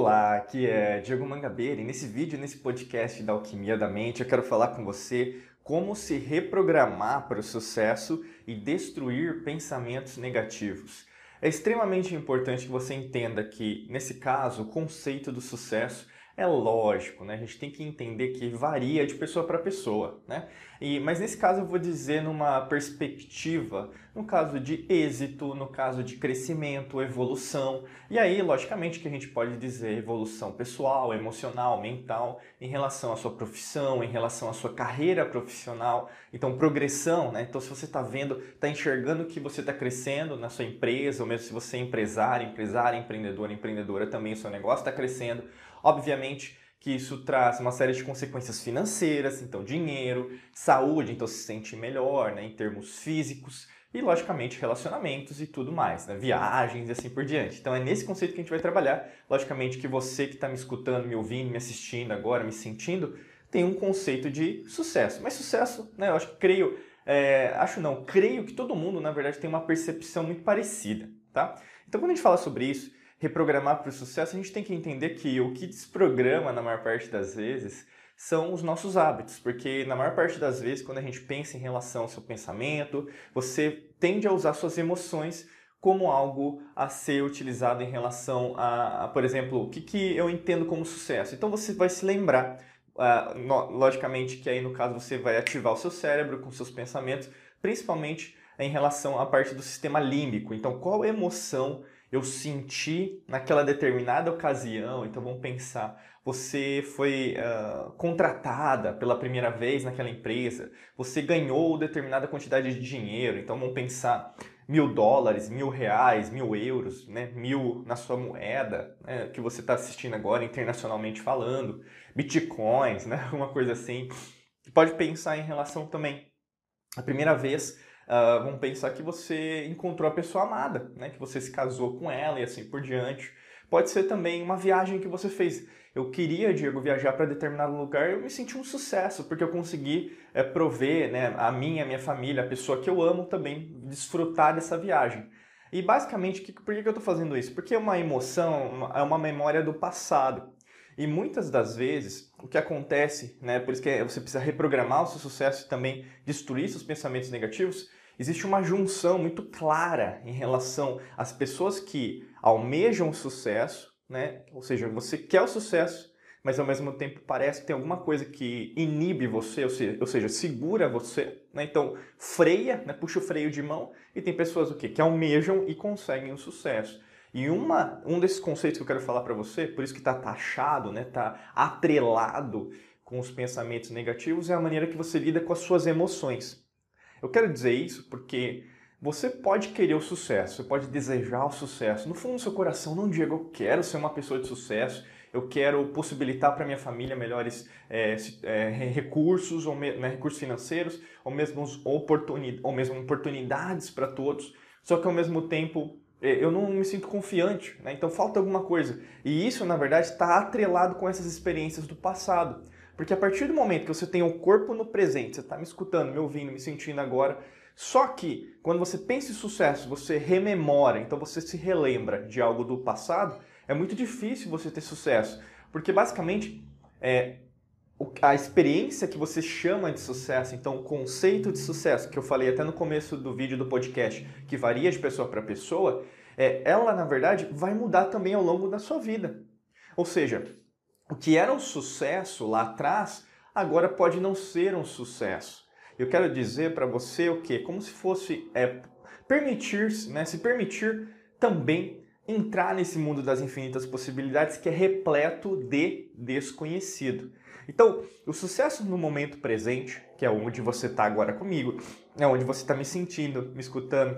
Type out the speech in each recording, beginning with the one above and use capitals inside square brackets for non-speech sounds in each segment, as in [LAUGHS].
Olá, aqui é Diego Mangabeira e nesse vídeo, nesse podcast da Alquimia da Mente, eu quero falar com você como se reprogramar para o sucesso e destruir pensamentos negativos. É extremamente importante que você entenda que, nesse caso, o conceito do sucesso é lógico, né? A gente tem que entender que varia de pessoa para pessoa, né? E, mas nesse caso eu vou dizer numa perspectiva, no caso de êxito, no caso de crescimento, evolução. E aí, logicamente, que a gente pode dizer evolução pessoal, emocional, mental, em relação à sua profissão, em relação à sua carreira profissional. Então, progressão, né? Então, se você está vendo, está enxergando que você está crescendo na sua empresa, ou mesmo se você é empresário, empresária, empreendedor, empreendedora, também o seu negócio está crescendo Obviamente que isso traz uma série de consequências financeiras, então dinheiro, saúde, então se sente melhor, né, em termos físicos e logicamente relacionamentos e tudo mais, né, viagens e assim por diante. Então é nesse conceito que a gente vai trabalhar. Logicamente que você que está me escutando, me ouvindo, me assistindo agora, me sentindo, tem um conceito de sucesso. Mas sucesso, né, eu acho que creio, é, acho não, creio que todo mundo na verdade tem uma percepção muito parecida, tá? Então quando a gente fala sobre isso reprogramar para o sucesso, a gente tem que entender que o que desprograma na maior parte das vezes são os nossos hábitos, porque na maior parte das vezes, quando a gente pensa em relação ao seu pensamento, você tende a usar suas emoções como algo a ser utilizado em relação a, a por exemplo, o que, que eu entendo como sucesso. Então você vai se lembrar, uh, no, logicamente que aí no caso você vai ativar o seu cérebro com seus pensamentos, principalmente em relação à parte do sistema límbico. Então, qual emoção eu senti naquela determinada ocasião. Então vamos pensar, você foi uh, contratada pela primeira vez naquela empresa, você ganhou determinada quantidade de dinheiro. Então vamos pensar mil dólares, mil reais, mil euros, né? mil na sua moeda, né? que você está assistindo agora internacionalmente falando, bitcoins, [LAUGHS] né? uma coisa assim. Pode pensar em relação também a primeira vez Uh, vamos pensar que você encontrou a pessoa amada, né? que você se casou com ela e assim por diante. Pode ser também uma viagem que você fez. Eu queria, Diego, viajar para determinado lugar, eu me senti um sucesso, porque eu consegui é, prover né, a minha, a minha família, a pessoa que eu amo também desfrutar dessa viagem. E basicamente, que, por que, eu estou fazendo isso? Porque é uma emoção, é uma memória do passado. E muitas das vezes, o que acontece, né, por isso que você precisa reprogramar o seu sucesso e também destruir seus pensamentos negativos, existe uma junção muito clara em relação às pessoas que almejam o sucesso, né? Ou seja, você quer o sucesso, mas ao mesmo tempo parece que tem alguma coisa que inibe você, ou seja, ou seja segura você, né? Então freia, né? puxa o freio de mão, e tem pessoas o quê? que almejam e conseguem o sucesso. E uma, um desses conceitos que eu quero falar para você, por isso que está taxado, né? Está atrelado com os pensamentos negativos, é a maneira que você lida com as suas emoções. Eu quero dizer isso porque você pode querer o sucesso, você pode desejar o sucesso. No fundo do seu coração, não diga eu quero ser uma pessoa de sucesso, eu quero possibilitar para minha família melhores é, é, recursos, ou né, recursos financeiros, ou mesmo, oportuni ou mesmo oportunidades para todos. Só que ao mesmo tempo é, eu não me sinto confiante, né? então falta alguma coisa. E isso, na verdade, está atrelado com essas experiências do passado. Porque a partir do momento que você tem o corpo no presente, você está me escutando, me ouvindo, me sentindo agora, só que quando você pensa em sucesso, você rememora, então você se relembra de algo do passado, é muito difícil você ter sucesso. Porque basicamente é, a experiência que você chama de sucesso, então o conceito de sucesso, que eu falei até no começo do vídeo do podcast, que varia de pessoa para pessoa, é, ela na verdade vai mudar também ao longo da sua vida. Ou seja, o que era um sucesso lá atrás, agora pode não ser um sucesso. Eu quero dizer para você o que? Como se fosse é, permitir, né, se permitir também entrar nesse mundo das infinitas possibilidades que é repleto de desconhecido. Então, o sucesso no momento presente, que é onde você está agora comigo, é onde você está me sentindo, me escutando,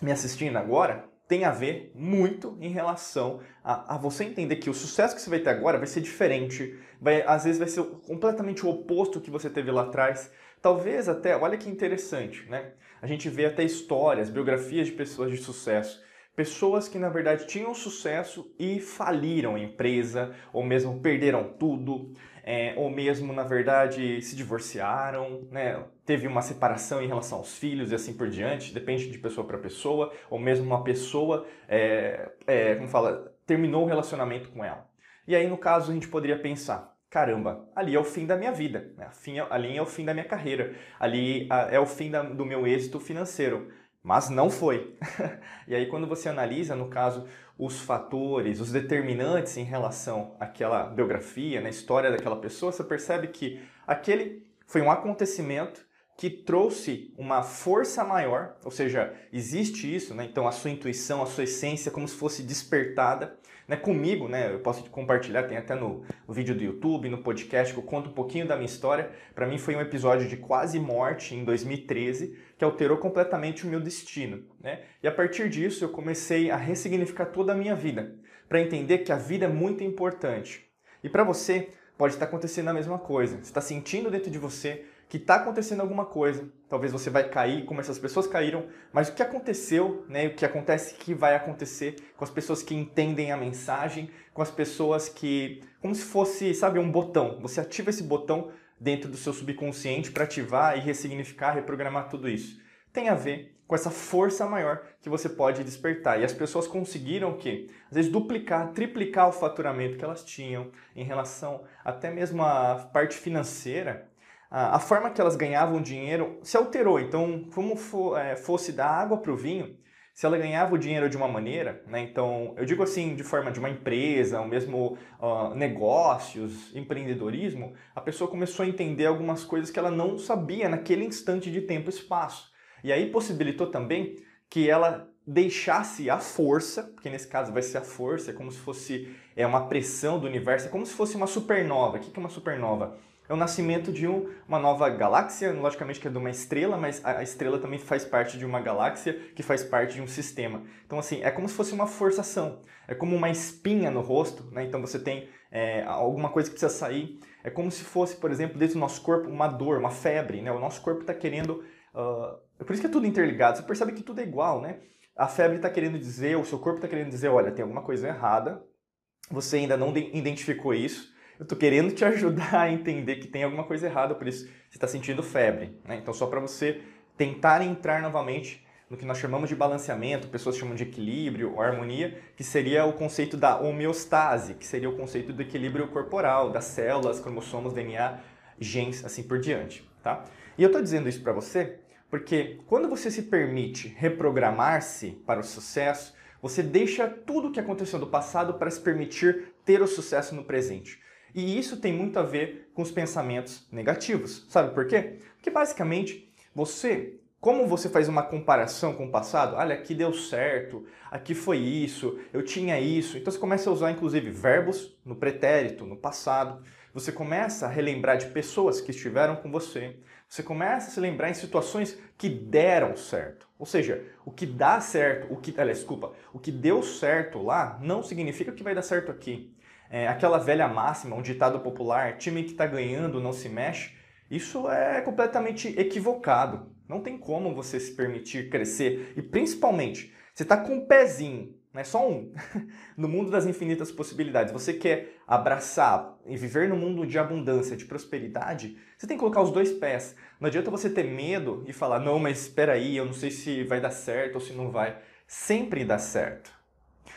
me assistindo agora, tem a ver muito em relação a, a, você entender que o sucesso que você vai ter agora vai ser diferente, vai, às vezes vai ser completamente o oposto que você teve lá atrás. Talvez até, olha que interessante, né? A gente vê até histórias, biografias de pessoas de sucesso. Pessoas que na verdade tinham sucesso e faliram a empresa, ou mesmo perderam tudo, é, ou mesmo, na verdade, se divorciaram, né? teve uma separação em relação aos filhos e assim por diante, depende de pessoa para pessoa, ou mesmo uma pessoa, é, é, como fala, terminou o relacionamento com ela. E aí, no caso, a gente poderia pensar: caramba, ali é o fim da minha vida, né? ali é o fim da minha carreira, ali é o fim do meu êxito financeiro. Mas não foi. [LAUGHS] e aí, quando você analisa, no caso, os fatores, os determinantes em relação àquela biografia, na história daquela pessoa, você percebe que aquele foi um acontecimento que trouxe uma força maior, ou seja, existe isso, né? então a sua intuição, a sua essência, como se fosse despertada. Né? Comigo, né? eu posso compartilhar, tem até no, no vídeo do YouTube, no podcast, que eu conto um pouquinho da minha história. Para mim foi um episódio de quase morte em 2013, que alterou completamente o meu destino. Né? E a partir disso eu comecei a ressignificar toda a minha vida, para entender que a vida é muito importante. E para você, pode estar acontecendo a mesma coisa. Você está sentindo dentro de você que está acontecendo alguma coisa. Talvez você vai cair, como essas pessoas caíram, mas o que aconteceu, né? O que acontece que vai acontecer com as pessoas que entendem a mensagem, com as pessoas que, como se fosse, sabe, um botão. Você ativa esse botão dentro do seu subconsciente para ativar e ressignificar, reprogramar tudo isso. Tem a ver com essa força maior que você pode despertar. E as pessoas conseguiram o quê? Às vezes duplicar, triplicar o faturamento que elas tinham em relação até mesmo à parte financeira a, forma que elas ganhavam dinheiro se alterou. Então, como é, fosse da água para o vinho, se ela ganhava o dinheiro de uma maneira, né? então eu digo assim, de forma de uma empresa, ou mesmo uh, negócios, empreendedorismo, a pessoa começou a entender algumas coisas que ela não sabia naquele instante de tempo e espaço. E aí possibilitou também que ela deixasse a força, porque nesse caso vai ser a força, é como se fosse é uma pressão do universo, é como se fosse uma supernova. O que é uma supernova? é o nascimento de um, uma nova galáxia, logicamente que é de uma estrela, mas a estrela também faz parte de uma galáxia que faz parte de um sistema. Então, assim, é como se fosse uma forçação, é como uma espinha no rosto, né? Então você tem é, alguma coisa que precisa sair. É como se fosse, por exemplo, dentro do nosso corpo uma dor, uma febre, né? O nosso corpo está querendo. Uh... É por isso que é tudo interligado, você percebe que tudo é igual, né? A febre está querendo dizer, o seu corpo está querendo dizer, olha, tem alguma coisa errada, você ainda não identificou isso, eu estou querendo te [LAUGHS] ajudar a entender que tem alguma coisa errada, por isso você está sentindo febre. Né? Então, só para você tentar entrar novamente no que nós chamamos de balanceamento, pessoas chamam de equilíbrio ou harmonia, que seria o conceito da homeostase, que seria o conceito do equilíbrio corporal, das células, cromossomos, DNA, genes, assim por diante. Tá? E eu estou dizendo isso para você porque quando você se permite reprogramar-se para o sucesso, você deixa tudo o que aconteceu no passado para se permitir ter o sucesso no presente. E isso tem muito a ver com os pensamentos negativos. Sabe por quê? Porque basicamente você, como você faz uma comparação com o passado, olha, aqui deu certo, aqui foi isso, eu tinha isso. Então você começa a usar inclusive verbos no pretérito, no passado. Você começa a relembrar de pessoas que estiveram com você. Você começa a se lembrar em situações que deram certo. Ou seja, o que dá certo, o que, aliás, desculpa, o que deu certo lá não significa que vai dar certo aqui é, aquela velha máxima, um ditado popular, time que está ganhando não se mexe, isso é completamente equivocado. Não tem como você se permitir crescer e principalmente, você está com um pezinho, não é só um, [LAUGHS] no mundo das infinitas possibilidades. Você quer abraçar e viver no mundo de abundância, de prosperidade, você tem que colocar os dois pés. Não adianta você ter medo e falar, não, mas espera aí, eu não sei se vai dar certo ou se não vai. Sempre dá certo.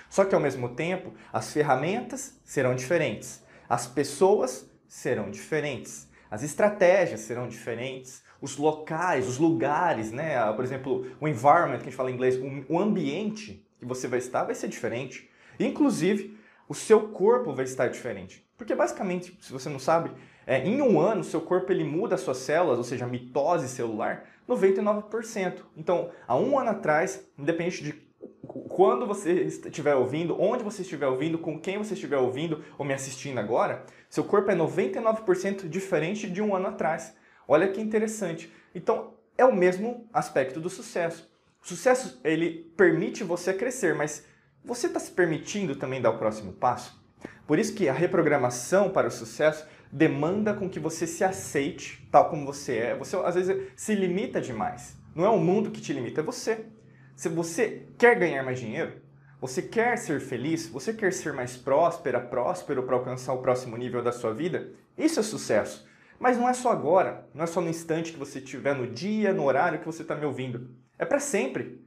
Só que ao mesmo tempo, as ferramentas serão diferentes, as pessoas serão diferentes, as estratégias serão diferentes, os locais, os lugares, né? Por exemplo, o environment, que a gente fala em inglês, o ambiente que você vai estar vai ser diferente. Inclusive, o seu corpo vai estar diferente. Porque basicamente, se você não sabe, é, em um ano, seu corpo ele muda as suas células, ou seja, a mitose celular, 99%. Então, há um ano atrás, independente de quando você estiver ouvindo, onde você estiver ouvindo, com quem você estiver ouvindo ou me assistindo agora, seu corpo é 99% diferente de um ano atrás. Olha que interessante. Então, é o mesmo aspecto do sucesso. O sucesso, ele permite você crescer, mas você está se permitindo também dar o próximo passo? Por isso que a reprogramação para o sucesso demanda com que você se aceite tal como você é. Você às vezes se limita demais. Não é o mundo que te limita, é você. Se você quer ganhar mais dinheiro, você quer ser feliz, você quer ser mais próspera, próspero para alcançar o próximo nível da sua vida, isso é sucesso. Mas não é só agora, não é só no instante que você estiver, no dia, no horário que você está me ouvindo. É para sempre.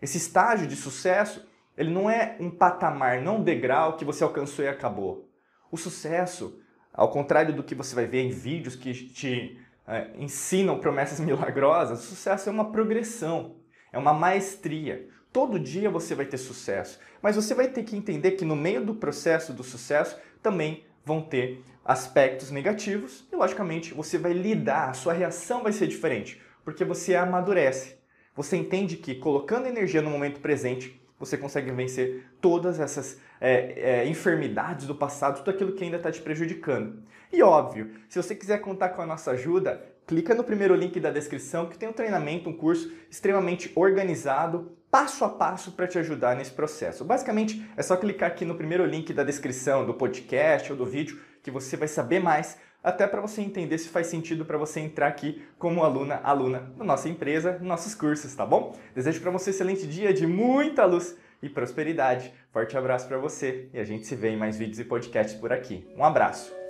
Esse estágio de sucesso Ele não é um patamar, não um degrau que você alcançou e acabou. O sucesso, ao contrário do que você vai ver em vídeos que te é, ensinam promessas [LAUGHS] milagrosas, o sucesso é uma progressão, é uma maestria. Todo dia você vai ter sucesso, mas você vai ter que entender que no meio do processo do sucesso também vão ter aspectos negativos e, logicamente, você vai lidar, a sua reação vai ser diferente, porque você amadurece. Você entende que colocando energia no momento presente, você consegue vencer todas essas é, é, enfermidades do passado, tudo aquilo que ainda está te prejudicando. E óbvio, se você quiser contar com a nossa ajuda, clica no primeiro link da descrição que tem um treinamento, um curso extremamente organizado, passo a passo para te ajudar nesse processo. Basicamente, é só clicar aqui no primeiro link da descrição do podcast ou do vídeo que você vai saber mais até para você entender se faz sentido para você entrar aqui como aluna, aluna na nossa empresa, nos nossos cursos, tá bom? Desejo para você um excelente dia de muita luz e prosperidade. Forte abraço para você e a gente se vê em mais vídeos e podcasts por aqui. Um abraço.